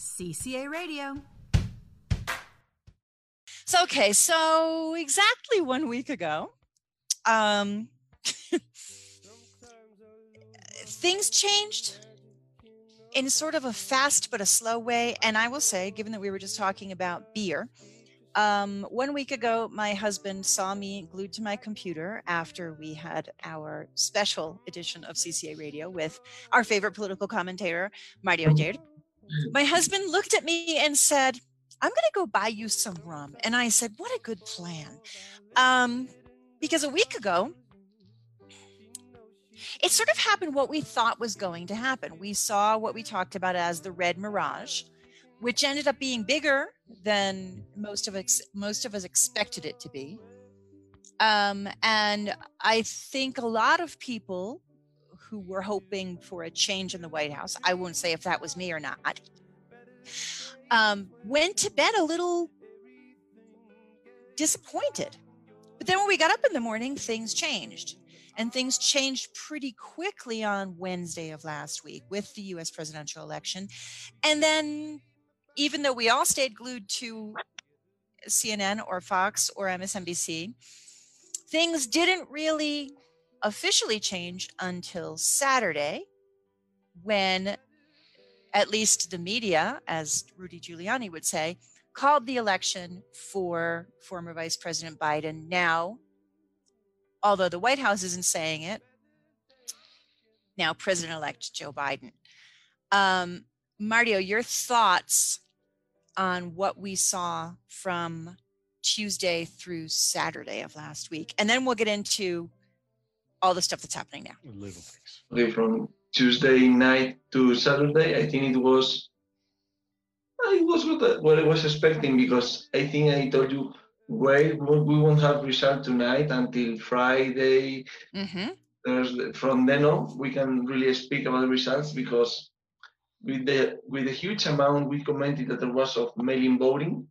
CCA Radio. So, okay, so exactly one week ago, um, things changed in sort of a fast but a slow way. And I will say, given that we were just talking about beer, um, one week ago, my husband saw me glued to my computer after we had our special edition of CCA Radio with our favorite political commentator, Mario Jared. My husband looked at me and said, I'm going to go buy you some rum. And I said, What a good plan. Um, because a week ago, it sort of happened what we thought was going to happen. We saw what we talked about as the red mirage, which ended up being bigger than most of us most of us expected it to be. Um, and I think a lot of people who were hoping for a change in the White House, I won't say if that was me or not, um, went to bed a little disappointed. But then when we got up in the morning, things changed. And things changed pretty quickly on Wednesday of last week with the US presidential election. And then, even though we all stayed glued to CNN or Fox or MSNBC, things didn't really officially change until Saturday when at least the media, as Rudy Giuliani would say, called the election for former Vice President Biden. Now, although the White House isn't saying it, now President elect Joe Biden. Um, Mario, your thoughts on what we saw from Tuesday through Saturday of last week? And then we'll get into all the stuff that's happening now. Okay, from Tuesday night to Saturday, I think it was it was what, what I was expecting because I think I told you wait we won't have result tonight until Friday. Mm-hmm. Thursday. From then on, we can really speak about the results because with the with the huge amount we commented that there was of mail-in voting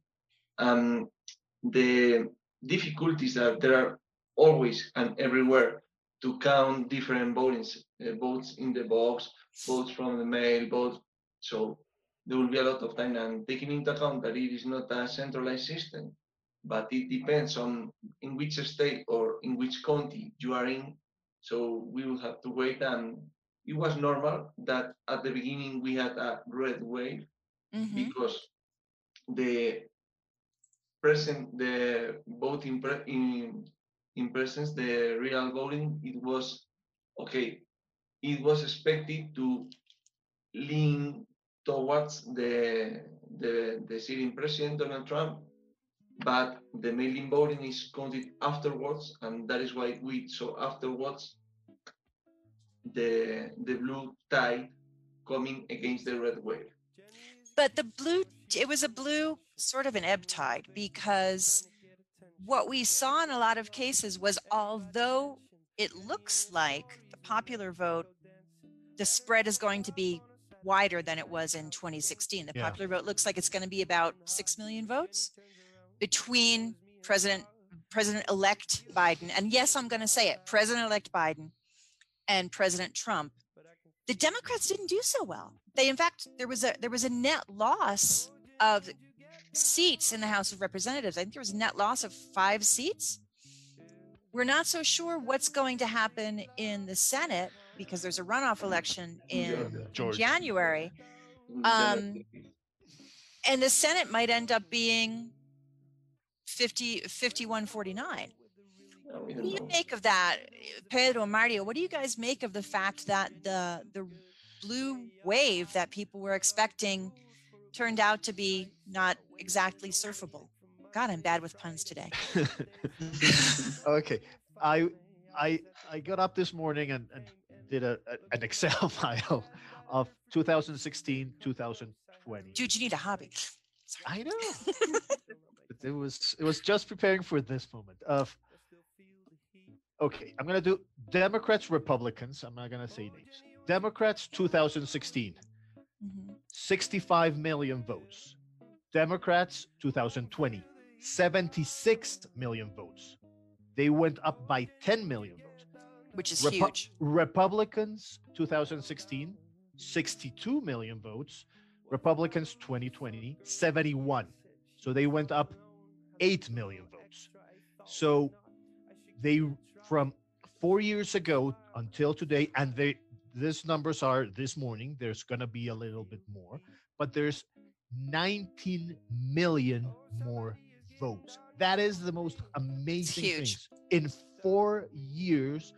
and the difficulties that there are always and everywhere to count different votings, uh, votes in the box, votes from the mail, votes. So there will be a lot of time and taking into account that it is not a centralized system, but it depends on in which state or in which county you are in. So we will have to wait and it was normal that at the beginning we had a red wave Mm-hmm. because the present the voting pre- in in presence the real voting it was okay it was expected to lean towards the the the sitting president donald trump but the mail-in voting is counted afterwards and that is why we saw afterwards the the blue tide coming against the red wave. But the blue it was a blue sort of an ebb tide because what we saw in a lot of cases was although it looks like the popular vote the spread is going to be wider than it was in 2016 the Yeah. popular vote looks like it's going to be about 6 million votes between president president elect biden and yes i'm going to say it president elect biden and president trump. The democrats didn't do so well. They in fact there was a there was a net loss of seats in the house of representatives. I think there was a net loss of five seats. We're not so sure what's going to happen in the senate because there's a runoff election in Georgia. january. Um, and the senate might end up being 50 5149 Uh, what don't you make of that pedro and mario what do you guys make of the fact that the the blue wave that people were expecting turned out to be not exactly surfable. God i'm bad with puns today. Okay, I I I got up this morning and, and did a, a an Excel file of 2016 2020. dude you need a hobby. I know. but it was it was just preparing for this moment of okay i'm gonna do democrats republicans. I'm not gonna say names. Democrats 2016 Mhm. 65 million votes. Democrats 2020 76 million votes. They went up by 10 million votes. Which is Repu- huge. Republicans 2016 62 million votes. Republicans 2020 71. So they went up 8 million votes. So they from 4 years ago until today and they these numbers are this morning there's going to be a little bit more but there's 19 million more votes. That is the most amazing thing. In 4 years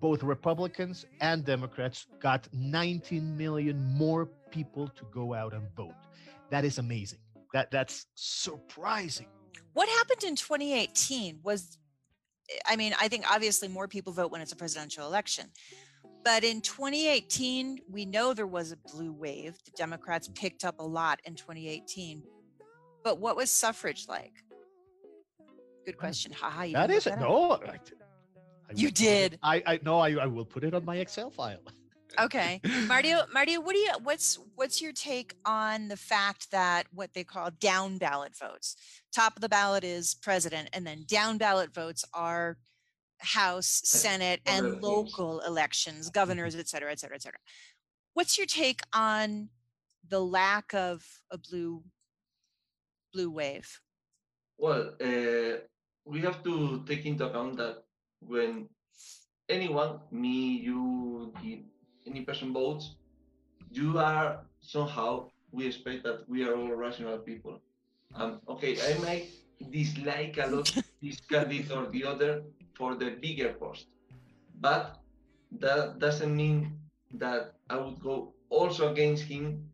both Republicans and Democrats got 19 million more people to go out and vote. That is amazing. That that's surprising. What happened in 2018 was I mean, I think obviously more people vote when it's a presidential election. But in 2018, we know there was a blue wave. The Democrats picked up a lot in 2018. But what was suffrage like? Good question. Haha. Ha, that is it. No, I you did. I I no, I, I will put it on my Excel file. okay, Mario, Mario, what do you what's what's your take on the fact that what they call down ballot votes? Top of the ballot is president, and then down ballot votes are House, Senate, and local elections, governors, et cetera, et cetera, et cetera. What's your take on the lack of a blue blue wave? Well, uh, we have to take into account that when anyone, me, you, any person votes, you are somehow, we expect that we are all rational people. Um, okay, I might dislike a lot this candidate or the other for the bigger post, but that doesn't mean that I would go also against him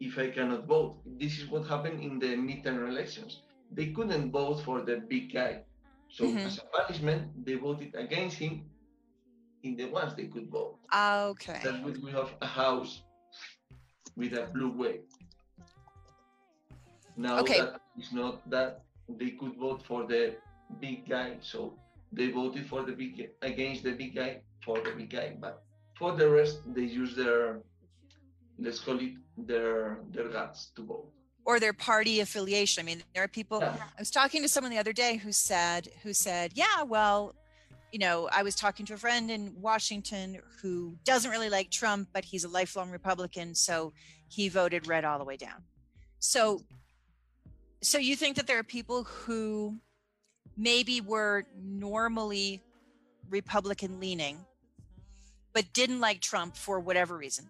if I cannot vote. This is what happened in the midterm elections. They couldn't vote for the big guy so mm-hmm. as a punishment, they voted against him in the ones they could vote. Okay. That we, we have a house with a blue wave. Now okay. that is not that they could vote for the big guy, so they voted for the big against the big guy for the big guy, but for the rest they use their let's call it their their guts to vote or their party affiliation. I mean, there are people. Yeah. I was talking to someone the other day who said, who said, yeah, well, you know, I was talking to a friend in Washington who doesn't really like Trump, but he's a lifelong Republican, so he voted red all the way down. So, so you think that there are people who maybe were normally Republican leaning, but didn't like Trump for whatever reason,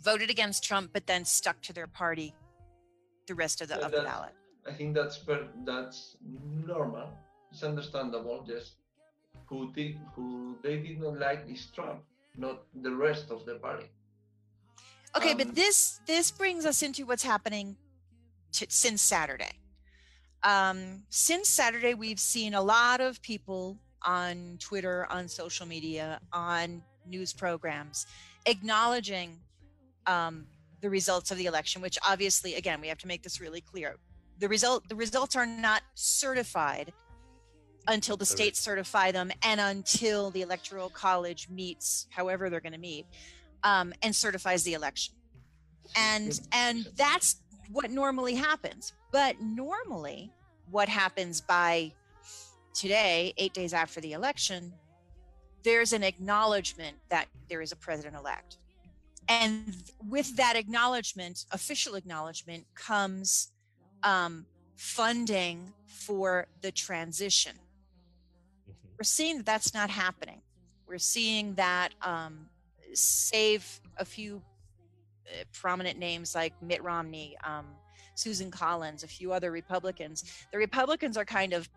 voted against Trump, but then stuck to their party the rest of the, of the ballot. I think that's per, that's normal. It's understandable. Just who did who they did not like is Trump, not the rest of the party. Okay, um, but this this brings us into what's happening to, since Saturday. Um, since Saturday, we've seen a lot of people on Twitter, on social media, on news programs acknowledging um, the results of the election, which obviously, again, we have to make this really clear. The result, the results are not certified until the states certify them and until the electoral college meets, however they're going to meet, um, and certifies the election. And and that's what normally happens. But normally, what happens by today, eight days after the election, there's an acknowledgement that there is a president elect and with that acknowledgement official acknowledgement comes um, funding for the transition mm-hmm. we're seeing that that's not happening we're seeing that um, save a few prominent names like mitt romney um, susan collins a few other republicans the republicans are kind of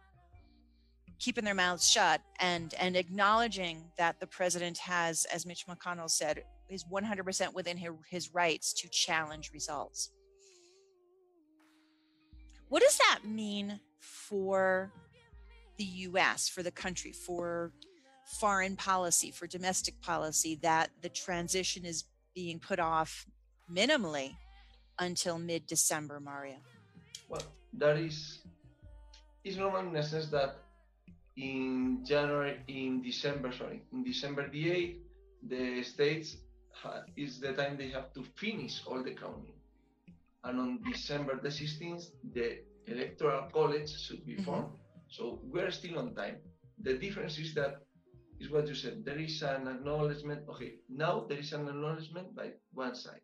keeping their mouths shut and and acknowledging that the president has as mitch mcconnell said is 100% within his rights to challenge results. What does that mean for the US, for the country, for foreign policy, for domestic policy, that the transition is being put off minimally until mid December, Mario? Well, that is is normal in the sense that in January, in December, sorry, in December the 8th, the states is the time they have to finish all the counting. And on December the 16th, the electoral college should be mm-hmm. formed. Mm-hmm. So we're still on time. The difference is that is what you said. There is an acknowledgement. Okay, now there is an acknowledgement by one side.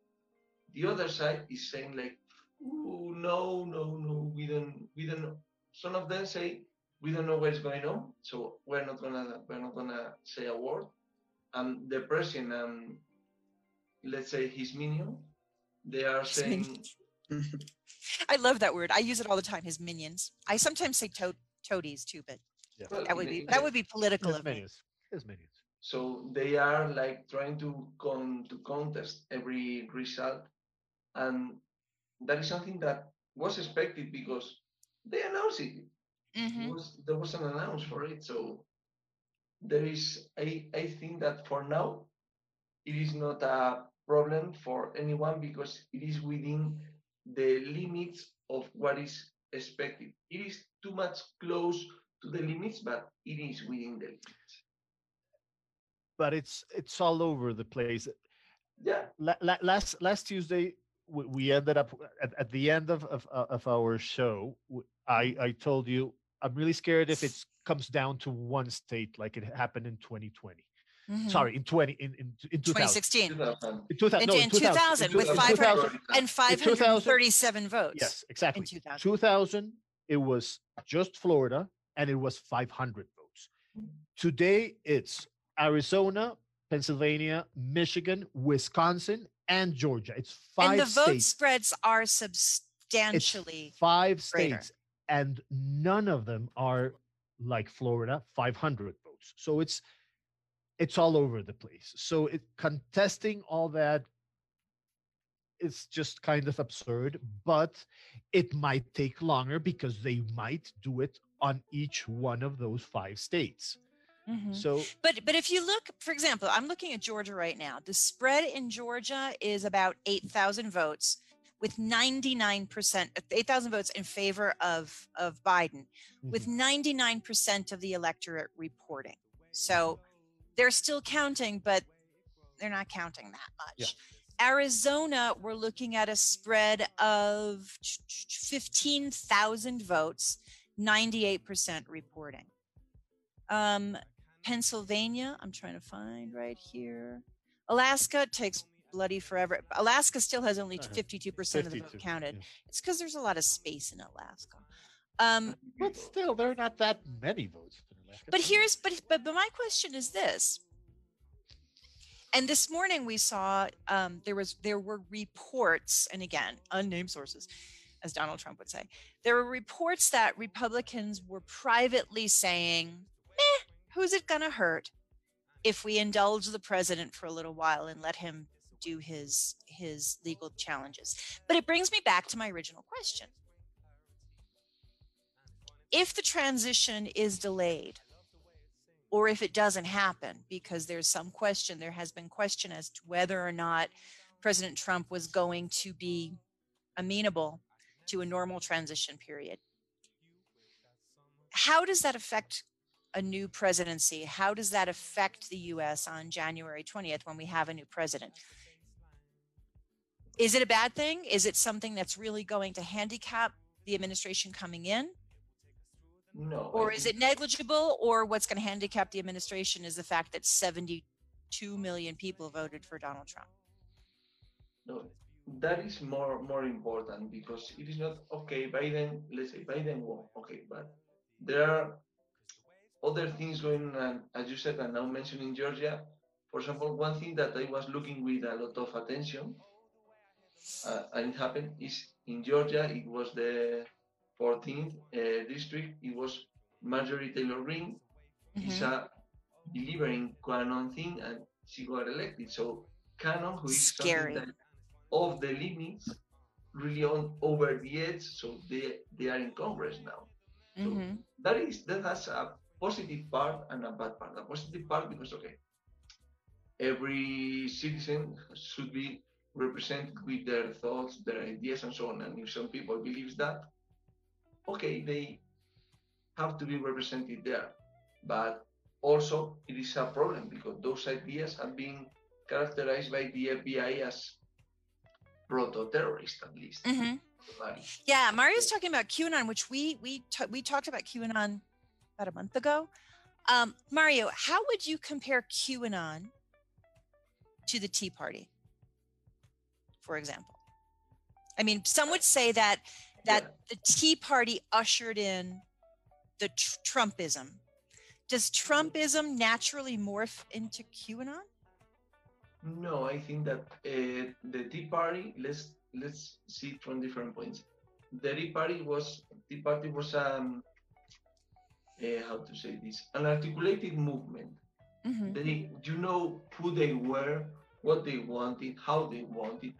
The other side is saying like, Ooh, no, no, no, we don't, we don't know. Some of them say we don't know what's going on, so we're not gonna, we're not gonna say a word. And the president and let's say his minion, they are saying, I love that word. I use it all the time. His minions. I sometimes say to- toadies too, but Yeah. well, that would be the- that would be political His of me. minions. His minions. So they are like trying to con to contest every result, and that is something that was expected because they announced it. Mhm. It was there was an announce for it, so there is. I I think that for now, it is not a problem for anyone because it is within the limits of what is expected. It is too much close to the limits, but it is within the limits. But it's it's all over the place. Yeah. La- la- last last Tuesday, we, we ended up at, at the end of of, uh, of our show. i i told you I'm really scared if it comes down to one state like it happened in 2020. Mhm. Sorry, in 20 in in, in 2016 2000. In 2000, In- no, in 2000 with 500 and 537 votes. Yes, exactly. 2000. 2000, it was just Florida and it was 500 votes. Today, it's Arizona, Pennsylvania, Michigan, Wisconsin, and Georgia. It's five and the vote spreads are It's substantially five greater. states, and none of them are like Florida, 500 votes. So it's it's all over the place. So it contesting all that it's just kind of absurd, but it might take longer because they might do it on each one of those five states. Mhm. So But but if you look, for example, I'm looking at Georgia right now. The spread in Georgia is about 8,000 votes, with 99% 8,000 votes in favor of of Biden, with mhm, 99% of the electorate reporting. So they're still counting, but they're not counting that much. Yeah. Arizona, we're looking at a spread of 15,000 votes, 98% reporting. Um, Pennsylvania, I'm trying to find right here. Alaska takes bloody forever. Alaska still has only Uh-huh. 52% of the 52, vote counted. yeah. It's because there's a lot of space in Alaska. Um, but still, there are not that many votes. in Alaska. but here's but, but but my question is this and this morning we saw um, there was there were reports and again unnamed sources as donald trump would say there were reports that republicans were privately saying who's it gonna hurt if we indulge the president for a little while and let him do his his legal challenges? But it brings me back to my original question. If the transition is delayed or if it doesn't happen because there's some question there has been question as to whether or not president trump was going to be amenable to a normal transition period how does that affect a new presidency how does that affect the us on january 20th when we have a new president is it a bad thing is it something that's really going to handicap the administration coming in No. Or is it negligible or what's going to handicap the administration is the fact that 72 million people voted for donald trump No, that is more more important because it is not okay. Biden, let's say Biden won, okay, but there are other things going on, as you said, and now mentioning Georgia. For example, one thing that I was looking with a lot of attention, uh, and it happened, is in Georgia. It was the 14th uh, district. It was Marjorie Taylor Greene. Is Mhm. a believer in QAnon thing, and she got elected. So QAnon, who is Scary. something that of the limits, really on over the edge. So they they are in Congress now. So Mhm. that is that has a positive part and a bad part. The positive part because okay, every citizen should be represented with their thoughts, their ideas, and so on. And if some people believes that, okay, they have to be represented there. But also, it is a problem because those ideas have been characterized by the FBI as proto-terrorist, at least. Mhm. Right. yeah mario's talking about qanon which we we ta- we talked about qanon about a month ago um, mario how would you compare qanon to the tea party for example I mean, some would say that that yeah. the Tea Party ushered in the tr- Trumpism. Does Trumpism naturally morph into QAnon? No, I think that uh, the Tea Party. Let's let's see from different points. The Tea Party was Tea Party was um uh, how to say this an articulated movement. Mm-hmm. They you know who they were, what they wanted, how they wanted.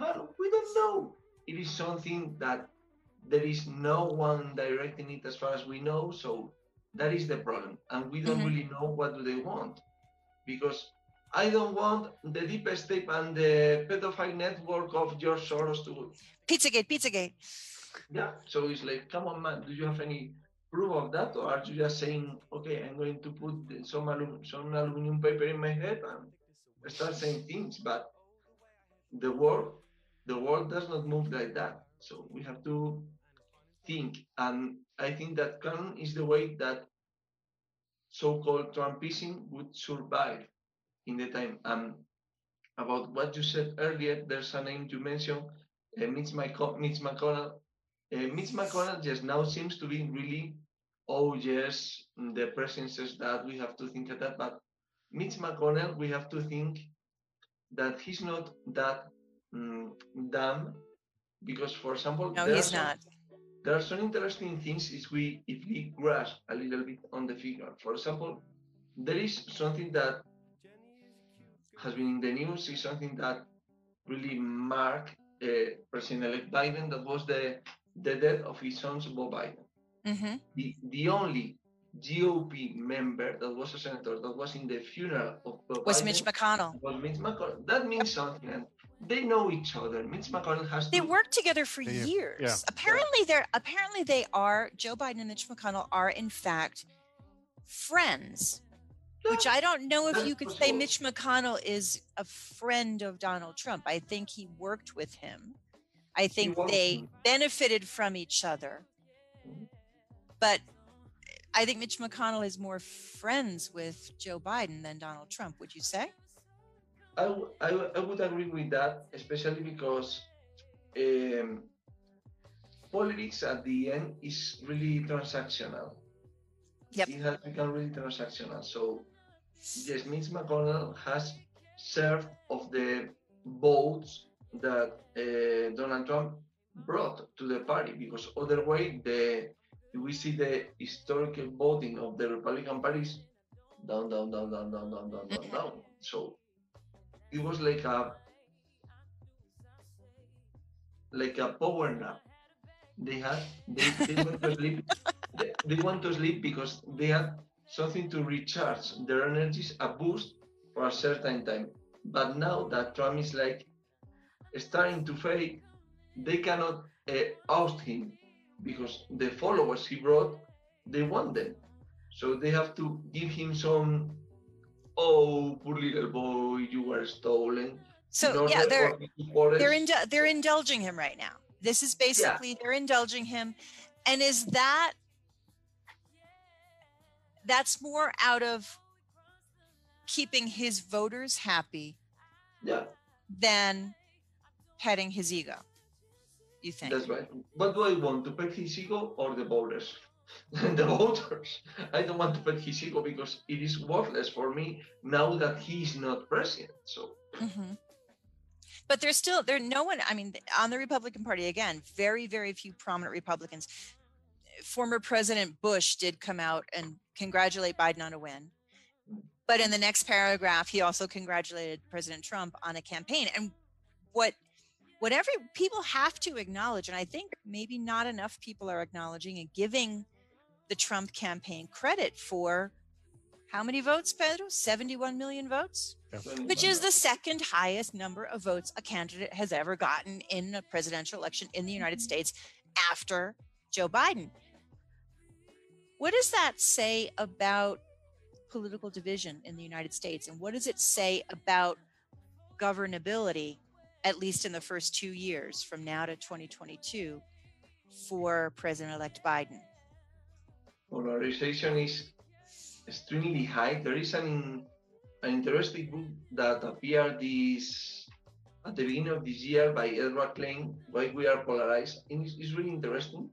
Well, we don't know. It is something that there is no one directing it as far as we know. So that is the problem, and we don't mm-hmm. really know what do they want because I don't want the deep state and the pedophile network of George Soros to. Pizzagate, Pizzagate. Yeah, so it's like, come on, man, do you have any proof of that, or are you just saying, okay, I'm going to put some alum- some aluminum paper in my head and start saying things? But the world, the world does not move like that. So we have to think, and I think that QAnon is the way that so-called Trumpism would survive in the time. And about what you said earlier, there's a name you mentioned, uh, Mitch, McConnell, Mitch McConnell. Uh, Mitch McConnell just now seems to be really, oh yes, the president says that we have to think of that. But Mitch McConnell, we have to think that he's not that um, dumb, because for example, no, he's some, not. There are some interesting things if we if we grasp a little bit on the figure. For example, there is something that has been in the news is something that really marked uh, President-elect Biden. That was the the death of his son, Bob Biden. Mm-hmm. The the only GOP member that was a senator that was in the funeral of Bob was Biden Mitch McConnell. Was Mitch McConnell. That means something. And they know each other. Mitch McConnell has. They to, worked together for yeah, years. Yeah. Apparently, they're apparently they are. Joe Biden and Mitch McConnell are in fact friends which I don't know if you could say Mitch McConnell is a friend of Donald Trump. I think he worked with him. I think they benefited from each other. Mm-hmm. But I think Mitch McConnell is more friends with Joe Biden than Donald Trump. Would you say? I, w- I, w- I would agree with that, especially because um, politics at the end is really transactional. Yep. It has become really transactional. So yes, Mitch McConnell has served of the votes that uh, Donald Trump brought to the party because otherwise the we see the historical voting of the Republican Party is down, down, down, down, down, down, down, down, down. So it was like a like a power nap. They had they, they went to sleep. They, they want to sleep because they had something to recharge their energies, a boost for a certain time. But now that Trump is like starting to fade, they cannot uh, oust him because the followers he brought, they want them. So they have to give him some, oh, poor little boy, you were stolen. So yeah, they're they're indu- they're indulging him right now. This is basically yeah. they're indulging him, and is that that's more out of keeping his voters happy yeah. than petting his ego. You think? That's right. What do I want to pet his ego or the voters? the voters. I don't want to pet his ego because it is worthless for me now that he is not president. So. Mm-hmm. But there's still there no one. I mean, on the Republican Party again, very very few prominent Republicans former President Bush did come out and congratulate Biden on a win. But in the next paragraph, he also congratulated President Trump on a campaign. And what what every people have to acknowledge, and I think maybe not enough people are acknowledging and giving the Trump campaign credit for how many votes, Pedro? 71 million votes, which is the second highest number of votes a candidate has ever gotten in a presidential election in the United mm-hmm. States after Joe Biden. What does that say about political division in the United States? And what does it say about governability, at least in the first two years from now to 2022, for President elect Biden? Polarization is extremely high. There is an, an interesting book that appeared this at the beginning of this year by Edward Klein, Why We Are Polarized. And it's, it's really interesting.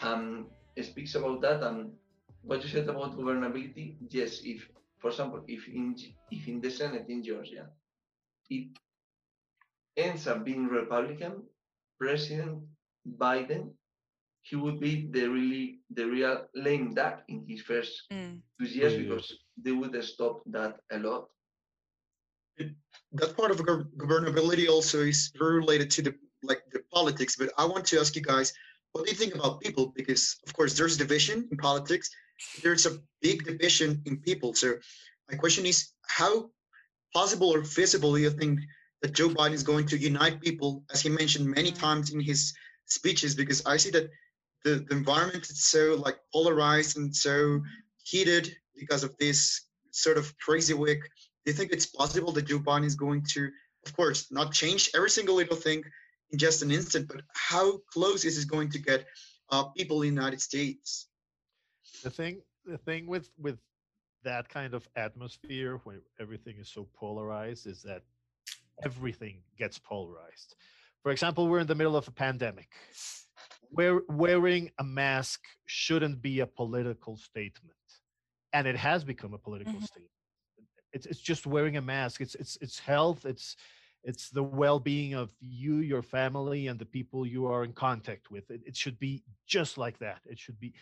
Um, it speaks about that and what you said about governability. Yes, if, for example, if in, if in the Senate in Georgia, it ends up being Republican, President Biden, he would be the really the real lame duck in his first Mm. two years Two years. because they would stop that a lot. that part of gov- governability also is very related to the like the politics but i want to ask you guys what do you think about people because of course there's division in politics there's a big division in people so my question is how possible or feasible do you think that joe biden is going to unite people as he mentioned many times in his speeches because i see that the, the environment is so like polarized and so heated because of this sort of crazy week do you think it's possible that Joe Biden is going to, of course, not change every single little thing in just an instant, but how close is it going to get uh, people in the United States? the thing the thing with with that kind of atmosphere where everything is so polarized is that everything gets polarized. For example we're in the middle of a pandemic. Where wearing a mask shouldn't be a political statement and it has become a political Mhm. statement. It's, it's just wearing a mask. It's it's it's health. It's it's the well-being of you your family and the people you are in contact with. It, it should be just like that. It should be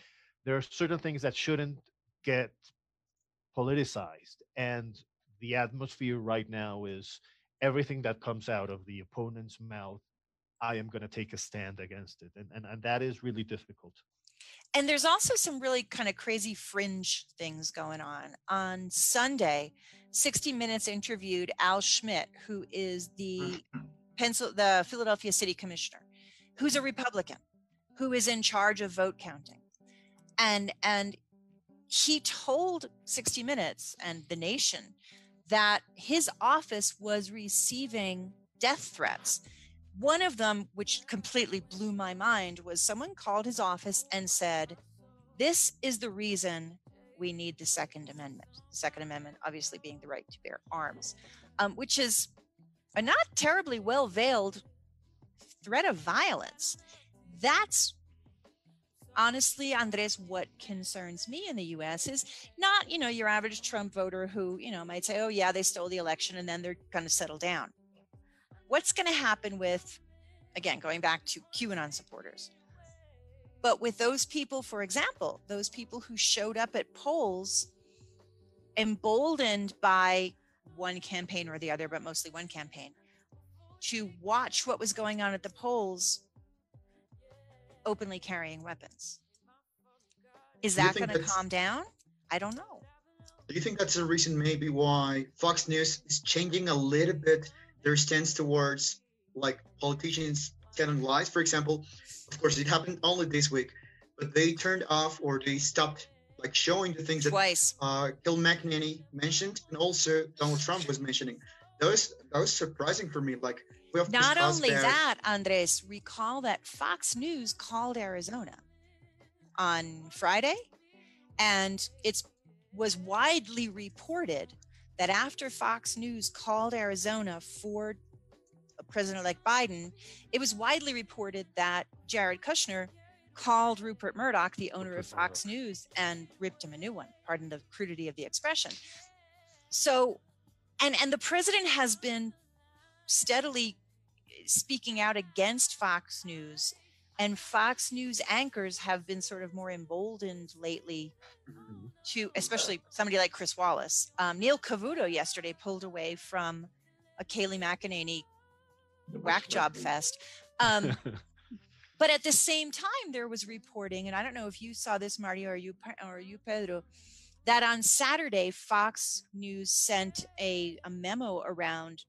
there are certain things that shouldn't get politicized and the atmosphere right now is everything that comes out of the opponent's mouth i am going to take a stand against it and, and and that is really difficult. And there's also some really kind of crazy fringe things going on. On Sunday, 60 Minutes interviewed Al Schmidt, who is the mm-hmm. Pencil, the Philadelphia City Commissioner, who's a Republican, who is in charge of vote counting, and and he told 60 Minutes and the Nation that his office was receiving death threats. One of them, which completely blew my mind, was someone called his office and said, "This is the reason we need the Second Amendment." The Second Amendment, obviously, being the right to bear arms, um, which is a not terribly well veiled threat of violence. That's honestly, Andres, what concerns me in the US is not, you know, your average Trump voter who, you know, might say, oh, yeah, they stole the election and then they're going to settle down. What's going to happen with, again, going back to QAnon supporters? But with those people, for example, those people who showed up at polls emboldened by one campaign or the other, but mostly one campaign, to watch what was going on at the polls openly carrying weapons. Is that going to calm down? I don't know. Do you think that's the reason maybe why Fox News is changing a little bit their stance towards like politicians telling lies? For example, of course, it happened only this week, but they turned off or they stopped like showing the things that Twice. uh, Gil McEnany mentioned and also Donald Trump was mentioning. That was that was surprising for me. Like Not only that, Andres, recall that Fox News called Arizona on Friday, and it was widely reported that after Fox News called Arizona for a President-elect Biden, it was widely reported that Jared Kushner called Rupert Murdoch, the owner of Fox News, and ripped him a new one. Pardon the crudity of the expression. So, and and the president has been steadily speaking out against Fox News, and Fox News anchors have been sort of more emboldened lately to, especially somebody like Chris Wallace. Um, Neil Cavuto yesterday pulled away from a Kayleigh McEnany whack job fest. Um, but at the same time, there was reporting, and I don't know if you saw this, Marty, or you, or you, Pedro, that on Saturday, Fox News sent a, a memo around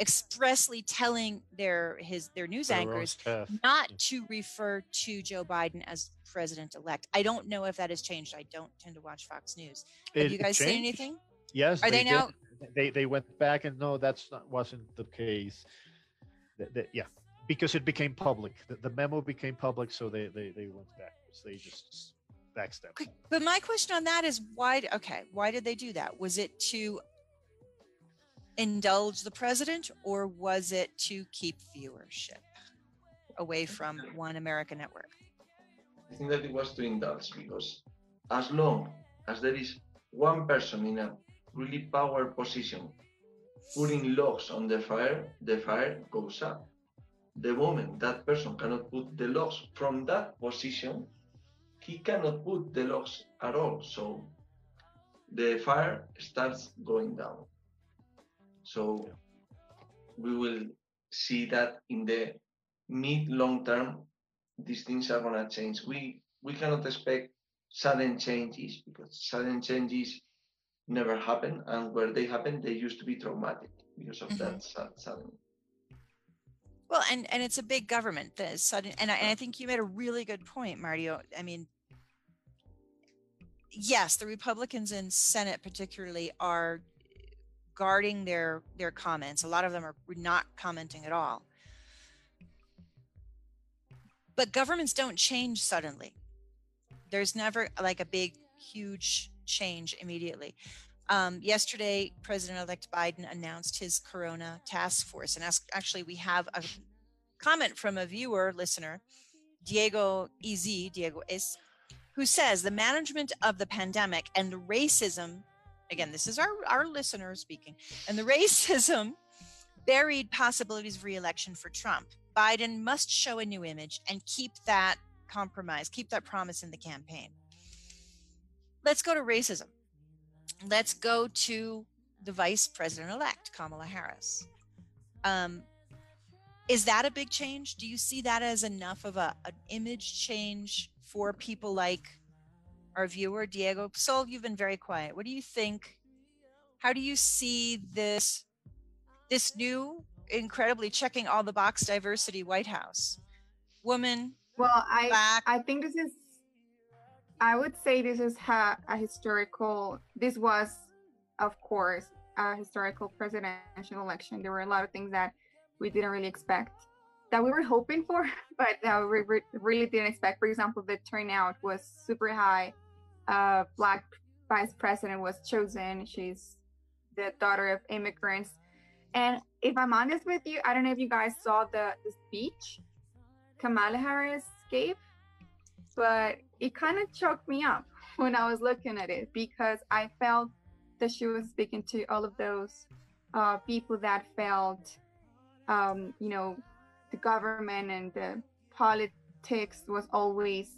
expressly telling their his their news own anchors not to refer to Joe Biden as president elect. I don't know if that has changed. I don't tend to watch Fox News. Have It- you guys seen anything? Yes. Are they did. now- They they went back and no, that's not wasn't the case. Yeah, because it became public. The, the memo became public, so they they they went backwards. They just backstepped. Okay, But my question on that is why okay, why did they do that? Was it to indulge the president or was it to keep viewership away from One America Network? I think that it was to indulge because as long as there is one person in a really power position putting logs on the fire, the fire goes up. The moment that person cannot put the logs from that position, he cannot put the logs at all. So the fire starts going down. So we will see that in the mid long term, these things are gonna change. We we cannot expect sudden changes because sudden changes never happen, and where they happen, they used to be traumatic because of that mm-hmm. sudden. Well, and and it's a big government. The sudden, and I, and I think you made a really good point, Mario. I mean, yes, the Republicans in Senate particularly are guarding their their comments. A lot of them are not commenting at all. But governments don't change suddenly. There's never like a big, huge change immediately. Um, yesterday, President-elect Biden announced his Corona task force, and ask, actually, we have a comment from a viewer listener, Diego Ez, Diego Es, who says the management of the pandemic and the racism. Again, this is our our listener speaking, and the racism buried possibilities of reelection for Trump. Biden must show a new image and keep that compromise, keep that promise in the campaign. Let's go to racism. Let's go to the vice president elect, Kamala Harris. Um, is that a big change? Do you see that as enough of a, an image change for people like our viewer, Diego? Sol, you've been very quiet. What do you think? How do you see this this new, incredibly checking all the box diversity White House? Woman, Well, I black, I think this is I would say this is ha- a historical this was of course a historical presidential election. There were a lot of things that we didn't really expect that we were hoping for, but that we re- really didn't expect. For example, the turnout was super high. Uh, black vice president was chosen. She's the daughter of immigrants. And if I'm honest with you, I don't know if you guys saw the, the speech Kamala Harris gave, but it kind of choked me up when I was looking at it because I felt that she was speaking to all of those uh, people that felt, um, you know, the government and the politics was always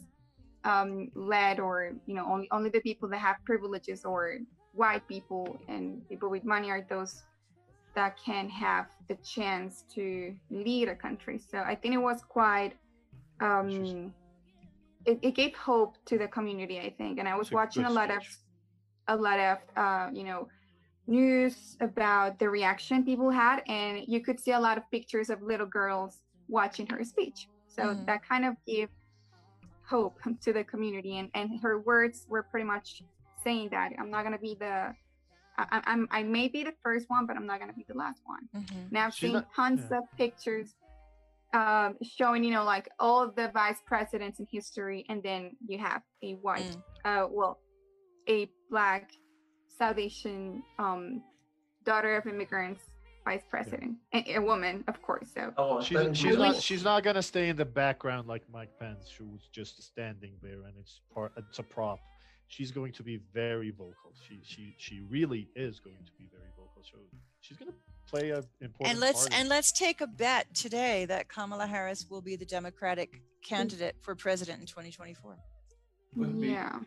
um, led or, you know, only, only the people that have privileges or white people and people with money are those that can have the chance to lead a country. So I think it was quite um it, it gave hope to the community, I think. And I was watching a lot of a lot of uh, you know, news about the reaction people had and you could see a lot of pictures of little girls watching her speech. So Mhm. that kind of gave hope to the community and, and her words were pretty much saying that I'm not gonna be the I, I- I'm I may be the first one, but I'm not gonna be the last one. Mhm. Now I've She's seen not- tons yeah. of pictures um, showing, you know, like all of the vice presidents in history, and then you have a white, uh, well, a black South Asian um, daughter of immigrants vice president, a, a woman, of course. So Oh, She's, she's not she's not gonna stay in the background like Mike Pence, who's just standing there and it's part it's a prop. She's going to be very vocal. She she she really is going to be very vocal. So she's gonna play a important and let's part and let's take a bet today that Kamala Harris will be the Democratic candidate for president in 2024. Would be- yeah,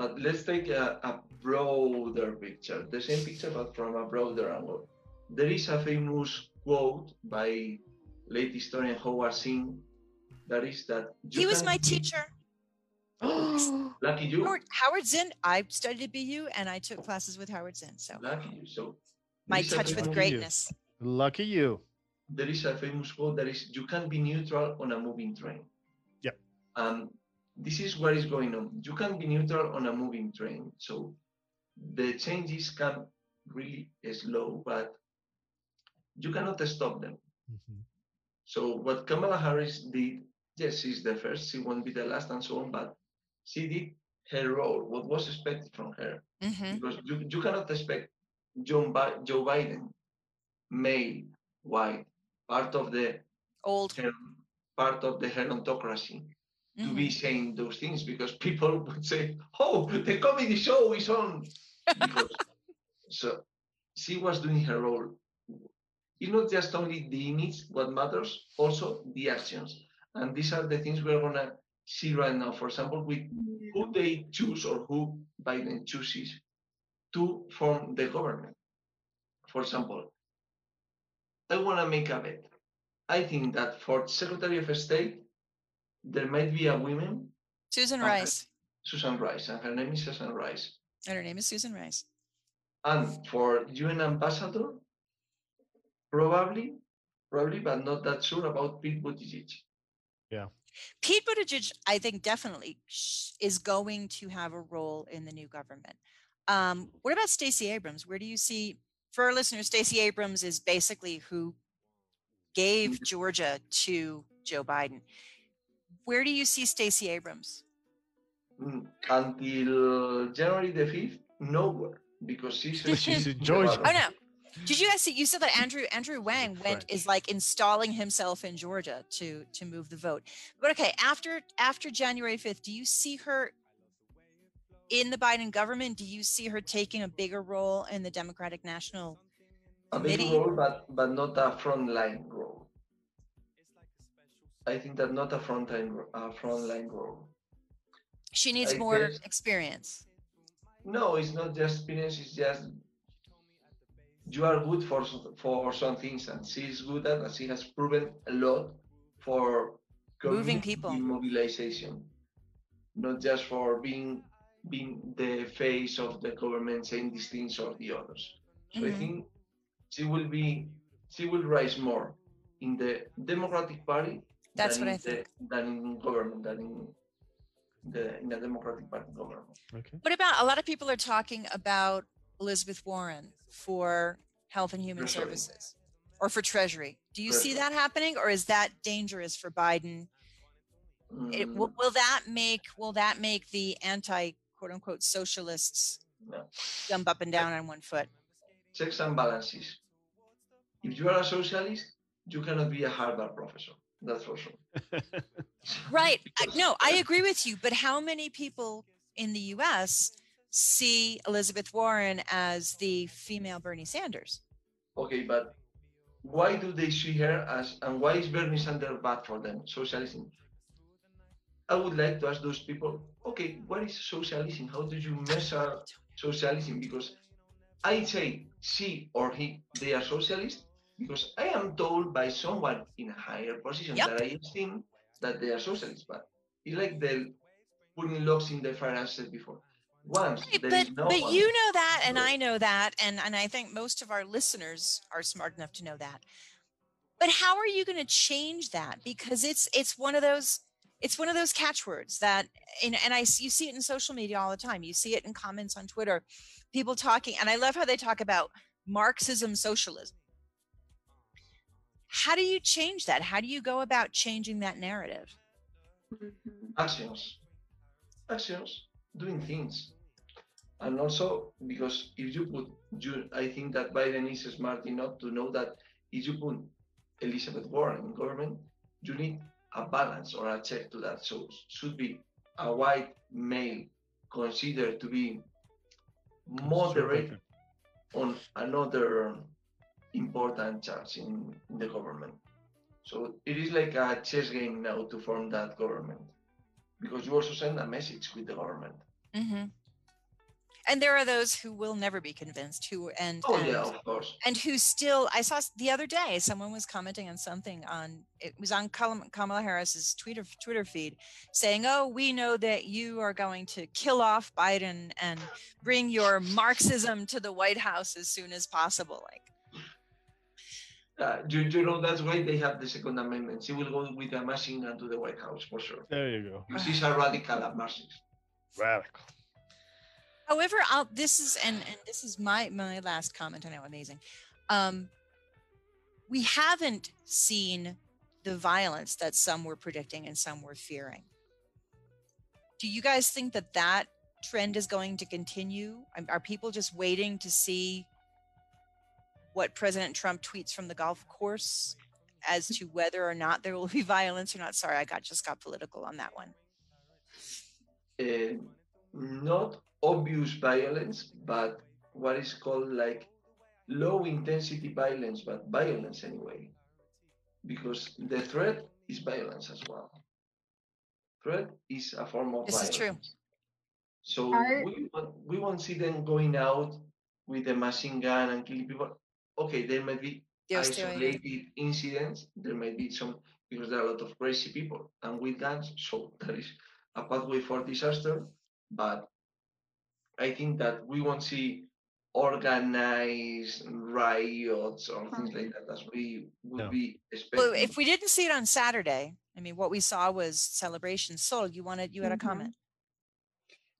But let's take a, a broader picture, the same picture, but from a broader angle. There is a famous quote by late historian Howard Zinn that is that He was my be- teacher. Lucky you. Howard, Howard Zinn. I studied at BU and I took classes with Howard Zinn. So Lucky you. So my there is a touch with famous- Lucky you. greatness. Lucky you. there is a famous quote that is you can't be neutral on a moving train. Yep. Um, this is what is going on. You can be neutral on a moving train. So the changes come really slow, but you cannot stop them. Mhm. So what Kamala Harris did, yes, she's the first, she won't be the last and so on, but she did her role, what was expected from her. hmm Because you, you cannot expect John Bi- Joe Biden, male, white, part of the Old. her- part of the gerontocracy, to mm-hmm. be saying those things because people would say, "Oh, the comedy show is on." Because, so she was doing her role. It's not just only the image what matters, also the actions, and these are the things we're gonna see right now. For example, with who they choose or who Biden chooses to form the government. For example, I want to make a bet. I think that for Secretary of State, there might be a woman, Susan Okay. Rice. Susan Rice, and her name is Susan Rice. And her name is Susan Rice. And for UN ambassador, probably, probably, but not that sure about Pete Buttigieg. Yeah. Pete Buttigieg, I think, definitely is going to have a role in the new government. Um, what about Stacey Abrams? Where do you see, for our listeners, Stacey Abrams is basically who gave Georgia to Joe Biden. Where do you see Stacey Abrams? Mm, Until January the 5th, nowhere, because she's, She's in Georgia. Oh no. Did you guys see? You said that Andrew Andrew Yang went is like installing himself in Georgia to to move the vote. But okay, after after January fifth, do you see her in the Biden government? Do you see her taking a bigger role in the Democratic National a big role, but but not a frontline role. I think that not a frontline a frontline role. She needs I more guess- experience. No, it's not just experience. It's just you are good for for some things, and she is good at. And she has proven a lot for Moving people. mobilization, not just for being being the face of the government saying these things or the others. So I Mhm. think she will be she will rise more in the Democratic Party That's than what I in the- than government than in the in the Democratic Party government. Okay. What about a lot of people are talking about Elizabeth Warren for Health and Human Treasury. Services or for Treasury? Do you see that happening, or is that dangerous for Biden? It, Mm, will, will that make will that make the anti quote unquote socialists No. jump up and down on one foot? checks and balances. If you are a socialist, you cannot be a Harvard professor. That's for sure. Right. No, I agree with you. But how many people in the U.S. see Elizabeth Warren as the female Bernie Sanders? Okay, but why do they see her as and why is Bernie Sanders bad for them? Socialism. I would like to ask those people, okay, what is socialism? How do you measure socialism? Because I say she or he, they are socialist because I am told by someone in a higher position Yep. that I esteem that they are socialists. But it's like they're putting locks in the fire, as said before. Once Right, but no but one- you know that, and. I know that, and and I think most of our listeners are smart enough to know that. But how are you going to change that? Because it's it's one of those it's one of those catchwords that and, and I you see it in social media all the time. You see it in comments on Twitter, people talking, and I love how they talk about Marxism, socialism. How do you change that? How do you go about changing that narrative? Mhm. actions actions doing things and also because if you put you i think that biden is smart enough to know that if you put elizabeth warren in government you need a balance or a check to that so should be a white male considered to be moderate on another important charge in, in the government. So it is like a chess game now to form that government because you also send a message with the government. hmm And there are those who will never be convinced. Who and Oh and, yeah, of course. and who still I saw the other day someone was commenting on something on it was on Kamala Kamala Harris's Twitter Twitter feed saying, "Oh, we know that you are going to kill off Biden and bring your Marxism to the White House as soon as possible." Like, Uh, you, you know that's why they have the Second Amendment. She will go with a machine gun to the White House for sure. There you go. Because She's a radical at Marxist. Radical. however, I'll, this is and and this is my my last comment. I know, amazing. Um, we haven't seen the violence that some were predicting and some were fearing. Do you guys think that that trend is going to continue? Are- Are people just waiting to see what President Trump tweets from the golf course as to whether or not there will be violence or not. Sorry, I got just got political on that one. uh, not obvious violence, but what is called like low intensity violence, but violence anyway. Because the threat is violence as well. Threat is a form of violence. This is true. So Are- we, we won't see them going out with a machine gun and killing people. Okay, there might be Dios te isolated incidents. There might be some because there are a lot of crazy people and with guns, so that is a pathway for disaster. But I think that we won't see organized riots or things like that as we would No. be Well, if we didn't see it on Saturday, I mean, what we saw was celebration. Sol, you wanted you had a Mhm. comment.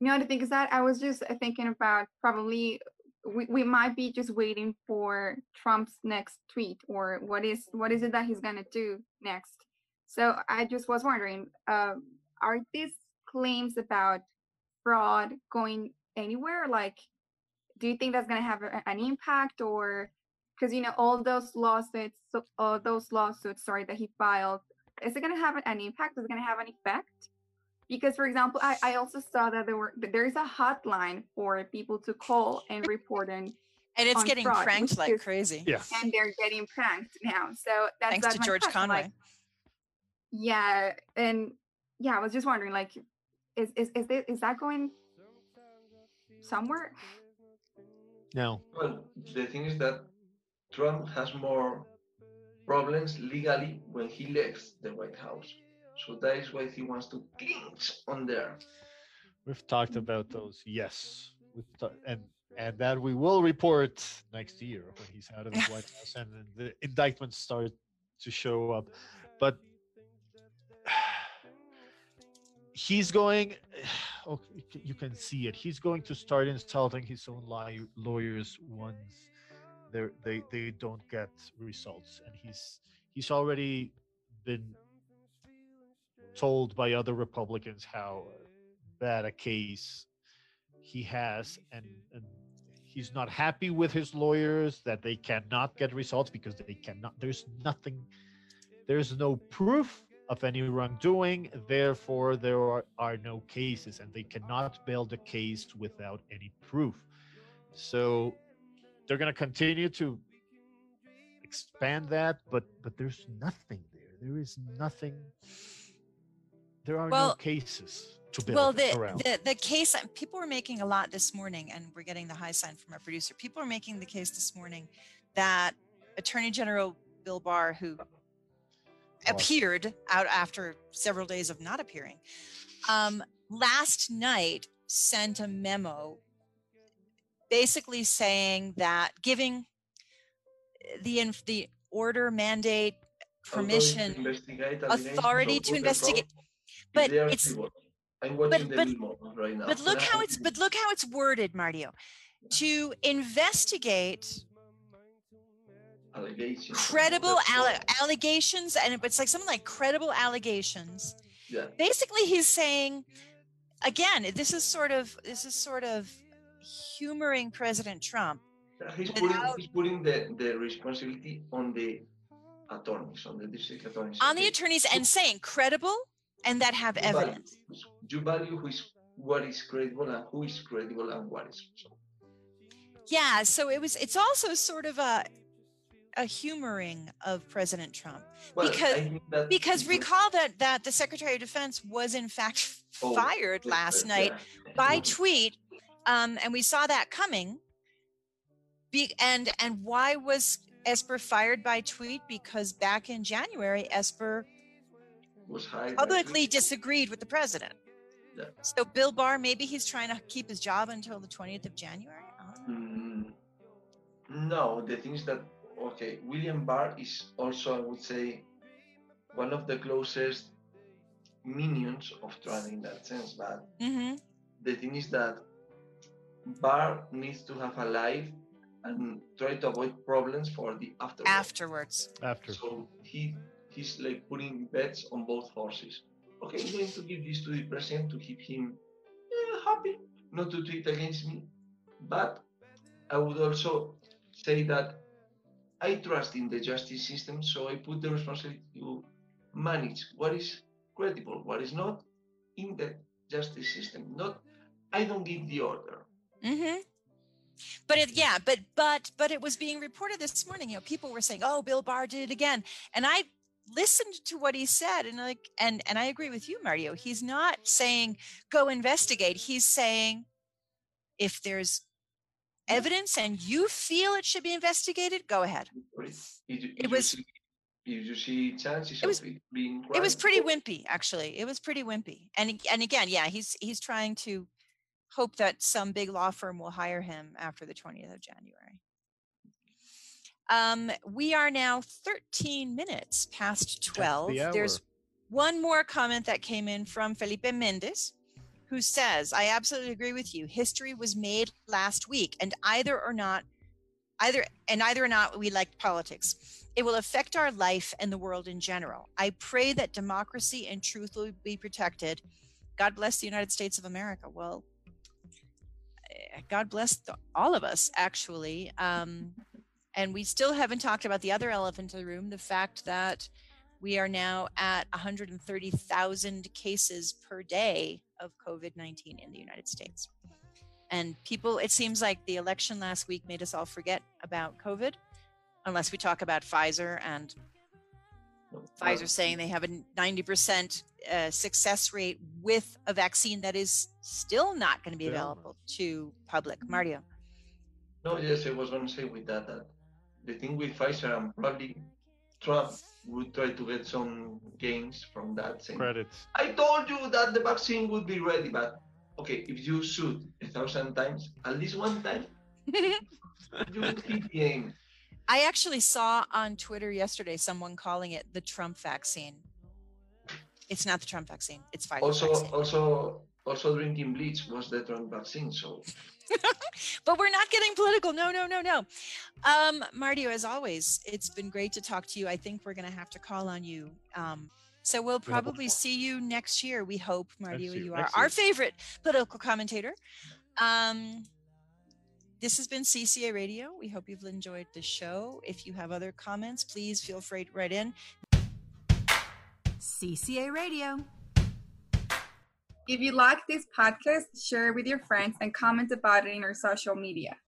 No, the thing is that I was just uh, thinking about probably we, we might be just waiting for Trump's next tweet or what is what is it that he's gonna do next. So I just was wondering, uh, are these claims about fraud going anywhere? Like, do you think that's gonna have a- an impact or because you know all those lawsuits, so- all those lawsuits, sorry, that he filed, is it gonna have an- impact? Is it gonna have an effect? Because for example I, I also saw that there were that there is a hotline for people to call and report and And it's getting fraud, pranked like is- crazy. Yeah. and they're getting pranked now so that's Thanks that's to George question, Conway. like, yeah and yeah i was just wondering like is is is, this, is that going somewhere No. Well, the thing is that Trump has more problems legally when he leaves the White House. So that is why he wants to clinch on there. We've talked about those. Yes, we've ta- and and that we will report next year when he's out of the White House and the indictments start to show up. But he's going. Okay, oh, you can- see it. He's going to start insulting his own li- lawyers once they they they don't get results, and he's he's already been told by other Republicans how bad a case he has and, and he's not happy with his lawyers that they cannot get results because they cannot there's nothing there's no proof of any wrongdoing therefore there are, are no cases and they cannot build a case without any proof. So they're going to continue to expand that but but there's nothing there. There is nothing there are no Well- cases to build Well, the, around. the the case people were making a lot this morning, and we're getting the high sign from our producer. People are making the case this morning that Attorney General Bill Barr, who appeared out after several days of not appearing, um, last night sent a memo basically saying that giving the inf- the order mandate permission authority to investigate but it's- I'm watching but- the but- right now. but look how it's but look how it's worded mario to investigate allegations. credible alle- allegations and it's like something like credible allegations Yeah. basically he's saying again this is sort of this is sort of humoring president trump uh, He's putting, without- he's putting the, the responsibility on the attorneys, on the district attorneys. on the attorneys and saying credible and that have You value- evidence. You value who is what is credible and who is credible and what is. So, yeah so it was it's also sort of a a humoring of president trump. Well, Because- because recall that that the secretary of defense was in fact oh, fired last yes, night yeah. by tweet um, and we saw that coming. Be- and and why was esper fired by tweet? Because back in january esper was hired by publicly Twitter. disagreed with the president Yeah. so bill barr maybe he's trying to keep his job until the 20th of january I don't know. Mm, no, the thing is that okay, William Barr is also, I would say, one of the closest minions of Trump in that sense. But Mhm. the thing is that Barr needs to have a life and try to avoid problems for the afterwards. afterwards after So he he's like putting bets on both horses. Okay, I'm going to give this to the president to keep him eh, happy, not to tweet against me. But I would also say that I trust in the justice system, so I put the responsibility to manage what is credible, what is not in the justice system. Not, I don't give the order. Mm-hmm. But it, yeah, but but but it was being reported this morning. You know, people were saying, "Oh, Bill Barr did it again," and I listened to what he said, and like, and and I agree with you, Mario. He's not saying go investigate. He's saying if there's evidence and you feel it should be investigated, go ahead. It was- You see, if you see chances It was- It was pretty wimpy, actually. It was pretty wimpy. And and again, yeah, he's he's trying to hope that some big law firm will hire him after the 20th of January. Um, we are now 13 minutes past 12. There's one more comment that came in from Felipe Mendez, who says, I absolutely agree with you. History was made last week, and either or not, either and either or not we like politics, it will affect our life and the world in general. I pray that democracy and truth will be protected. God bless the United States of America. Well, eh, God bless the, all of us, actually. Um, and we still haven't talked about the other elephant in the room the fact that we are now at 130,000 cases per day of COVID 19 in the United States. And people, it seems like the election last week made us all forget about COVID, unless we talk about Pfizer and Pfizer saying they have a 90% uh, success rate with a vaccine that is still not going to be available to public. Mario. No, yes, I was going to say with that that the thing with Pfizer and probably Trump would try to get some gains from that. Saying, Credits. I told you that the vaccine would be ready, but okay, if you shoot a thousand times, at least one time, you would hit the aim. I actually saw on Twitter yesterday someone calling it the Trump vaccine. It's not the Trump vaccine. It's Pfizer Also, vaccine. also, also drinking bleach was the Trump vaccine. So but we're not getting political. No, no, no, no. Um, Mario, as always, it's been great to talk to you. I think we're going to have to call on you. Um, so we'll We have a probably see you next year. We hope, Mario, year, you are our favorite political commentator. Um, this has been CCA Radio. We hope you've enjoyed the show. If you have other comments, please feel free to write in. CCA Radio. If you like this podcast, share it with your friends and comment about it in our social media.